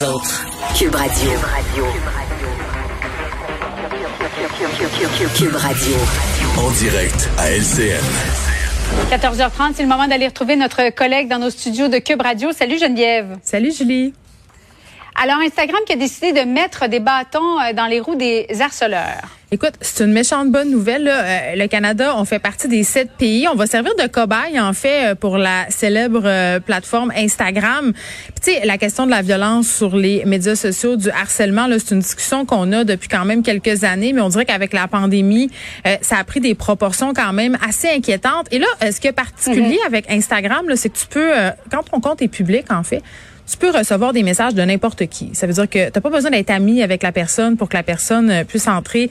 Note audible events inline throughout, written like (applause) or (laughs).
Cube Radio. Cube Radio. En direct à LCN. 14h30, c'est le moment d'aller retrouver notre collègue dans nos studios de Cube Radio. Salut Geneviève. Salut Julie. Alors Instagram qui a décidé de mettre des bâtons euh, dans les roues des harceleurs. Écoute, c'est une méchante bonne nouvelle. Là. Euh, le Canada, on fait partie des sept pays. On va servir de cobaye, en fait, euh, pour la célèbre euh, plateforme Instagram. tu sais, la question de la violence sur les médias sociaux, du harcèlement, c'est une discussion qu'on a depuis quand même quelques années, mais on dirait qu'avec la pandémie, ça a pris des proportions quand même assez inquiétantes. Et là, ce qui est particulier mm-hmm. avec Instagram, c'est que tu peux, quand ton compte est public, en fait, tu peux recevoir des messages de n'importe qui. Ça veut dire que tu n'as pas besoin d'être ami avec la personne pour que la personne euh, puisse entrer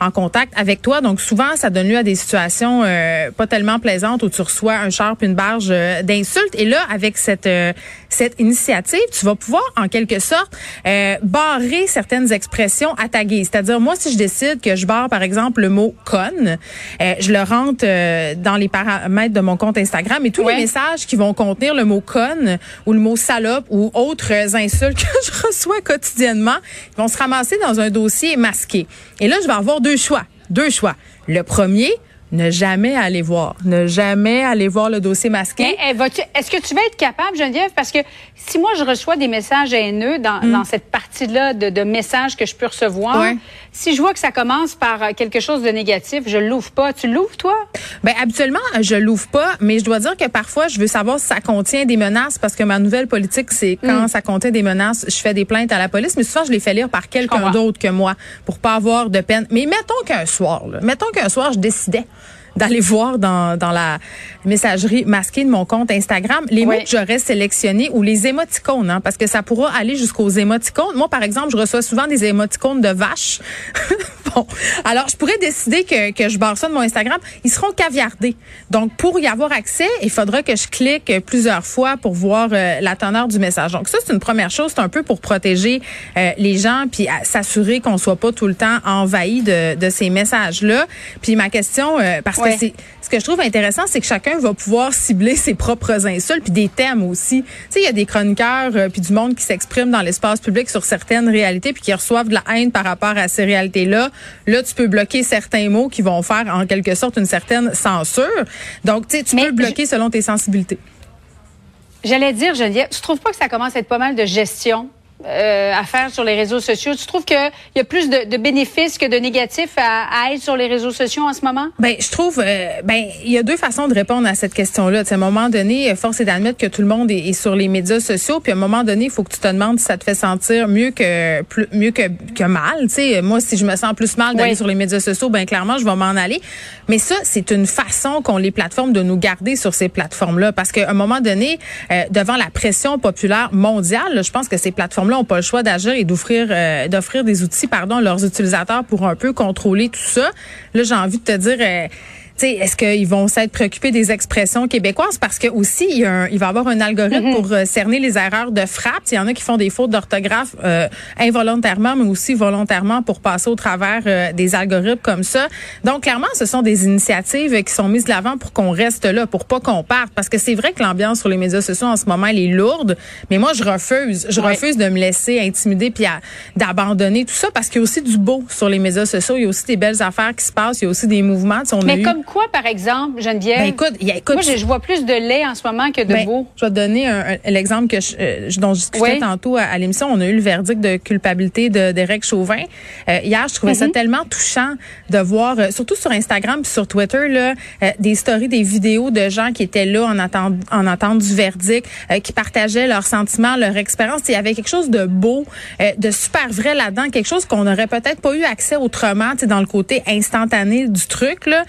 en contact avec toi. Donc souvent, ça donne lieu à des situations euh, pas tellement plaisantes où tu reçois un charpe, une barge euh, d'insultes. Et là, avec cette cette initiative, tu vas pouvoir en quelque sorte barrer certaines expressions à taguer. C'est-à-dire moi, si je décide que je barre par exemple le mot con, je le rentre dans les paramètres de mon compte Instagram et tous les messages qui vont contenir le mot con ou le mot salope ou autres insultes (laughs) que je reçois quotidiennement, ils vont se ramasser dans un dossier masqué. Et là, je vais avoir deux choix. Deux choix. Le premier, ne jamais aller voir, ne jamais aller voir le dossier masqué. Eh, est-ce que tu vas être capable, Geneviève, parce que si moi je reçois des messages haineux dans, mm. dans cette partie-là de, de, messages que je peux recevoir, si je vois que ça commence par quelque chose de négatif, je l'ouvre pas. Tu l'ouvres toi? Ben habituellement je l'ouvre pas, mais je dois dire que parfois je veux savoir si ça contient des menaces parce que ma nouvelle politique c'est quand mm. ça contient des menaces, je fais des plaintes à la police, mais souvent je les fais lire par quelqu'un d'autre que moi pour pas avoir de peine. Mais mettons qu'un soir, là, mettons qu'un soir je décidais d'aller voir dans, dans la messagerie masquée de mon compte Instagram les mots que j'aurais sélectionnés ou les émoticônes, hein, parce que ça pourra aller jusqu'aux émoticônes. Moi, par exemple, je reçois souvent des émoticônes de vaches. (laughs) bon, alors je pourrais décider que, que je barre ça de mon Instagram. Ils seront caviardés. Donc, pour y avoir accès, il faudra que je clique plusieurs fois pour voir euh, la teneur du message. Donc, ça, c'est une première chose. C'est un peu pour protéger euh, les gens puis s'assurer qu'on soit pas tout le temps envahi de, de ces messages-là. Puis ma question, euh, parce que ce que je trouve intéressant, c'est que chacun va pouvoir cibler ses propres insultes puis des thèmes aussi. Tu sais, il y a des chroniqueurs euh, puis du monde qui s'expriment dans l'espace public sur certaines réalités puis qui reçoivent de la haine par rapport à ces réalités-là. Là, tu peux bloquer certains mots qui vont faire en quelque sorte une certaine censure. Donc, tu sais, tu peux le bloquer selon tes sensibilités. J'allais dire, Geneviève, tu trouves pas que ça commence à être pas mal de gestion euh, à faire sur les réseaux sociaux. Tu trouves qu'il y a plus de, de, bénéfices que de négatifs à, à, être sur les réseaux sociaux en ce moment? Ben, je trouve, euh, ben, il y a deux façons de répondre à cette question-là. À un moment donné, force est d'admettre que tout le monde est, sur les médias sociaux. Puis à un moment donné, il faut que tu te demandes si ça te fait sentir mieux que plus, mieux que, que mal. Tu sais, moi, si je me sens plus mal d'aller sur les médias sociaux, ben clairement, je vais m'en aller. Mais ça, c'est une façon qu'ont les plateformes de nous garder sur ces plateformes-là, parce qu'à un moment donné, euh, devant la pression populaire mondiale, je pense que ces plateformes là n'ont pas le choix d'agir et d'offrir euh, d'offrir des outils pardon à leurs utilisateurs pour un peu contrôler tout ça. Là, j'ai envie de te dire euh, est-ce qu'ils vont s'être préoccupés des expressions québécoises? Parce que aussi il, y a il va y avoir un algorithme mm-hmm. pour euh, cerner les erreurs de frappe. Il y en a qui font des fautes d'orthographe euh, involontairement, mais aussi volontairement pour passer au travers euh, des algorithmes comme ça. Donc clairement, ce sont des initiatives qui sont mises de l'avant pour qu'on reste là, pour pas qu'on parte. Parce que c'est vrai que l'ambiance sur les médias sociaux en ce moment elle est lourde, mais moi je refuse, je refuse de me laisser intimider puis d'abandonner tout ça parce qu'il y a aussi du beau sur les médias sociaux. Il y a aussi des belles affaires qui se passent. Il y a aussi des mouvements. mais comme quoi, par exemple, Geneviève? Ben, écoute, écoute, Moi, je, vois plus de lait en ce moment que de ben, beau. Je vais te donner l'exemple que euh, dont je discutais tantôt à, l'émission. On a eu le verdict de culpabilité de d'Éric Chauvin. Euh, hier, je trouvais ça mhm. tellement touchant de voir, euh, surtout sur Instagram puis sur Twitter, là, des stories, des vidéos de gens qui étaient là en attente, en attente du verdict, qui partageaient leurs sentiments, leur expérience. Il y avait quelque chose de beau, de super vrai là-dedans, quelque chose qu'on n'aurait peut-être pas eu accès autrement, dans le côté instantané du truc. Là.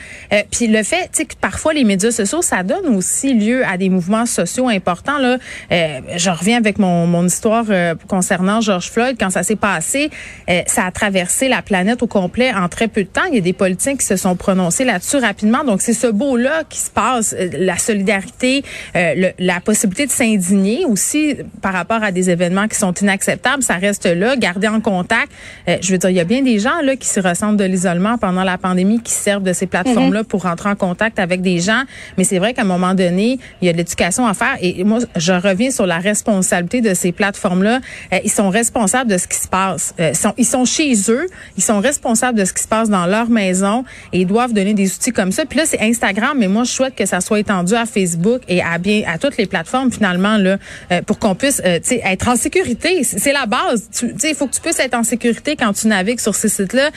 Puis le fait, tu sais, que parfois les médias sociaux, ça donne aussi lieu à des mouvements sociaux importants. Là, euh, je reviens avec mon, mon histoire euh, concernant George Floyd. Quand ça s'est passé, euh, ça a traversé la planète au complet en très peu de temps. Il y a des politiciens qui se sont prononcés là-dessus rapidement. Donc c'est ce beau-là qui se passe, la solidarité, la possibilité de s'indigner aussi par rapport à des événements qui sont inacceptables. Ça reste là, garder en contact. je veux dire, il y a bien des gens là qui se ressentent de l'isolement pendant la pandémie qui servent de ces plateformes-là pour rentrer en contact avec des gens. Mais c'est vrai qu'à un moment donné, il y a de l'éducation à faire. Et moi, je reviens sur la responsabilité de ces plateformes-là. Euh, ils sont responsables de ce qui se passe. Euh, ils sont chez eux. Ils sont responsables de ce qui se passe dans leur maison et ils doivent donner des outils comme ça. Puis là, c'est Instagram, mais moi, je souhaite que ça soit étendu à Facebook et à bien à toutes les plateformes finalement là, euh, pour qu'on puisse être en sécurité. C'est la base. Il faut que tu puisses être en sécurité quand tu navigues sur ces sites-là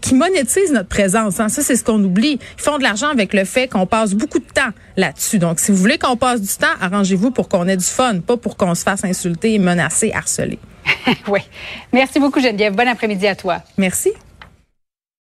qui monétisent notre présence. Hein. Ça, c'est ce qu'on oublie. Ils font l'argent avec le fait qu'on passe beaucoup de temps là-dessus. Donc, si vous voulez qu'on passe du temps, arrangez-vous pour qu'on ait du fun, pas pour qu'on se fasse insulter, menacer, harceler. (laughs) oui. Merci beaucoup, Geneviève. Bon après-midi à toi. Merci.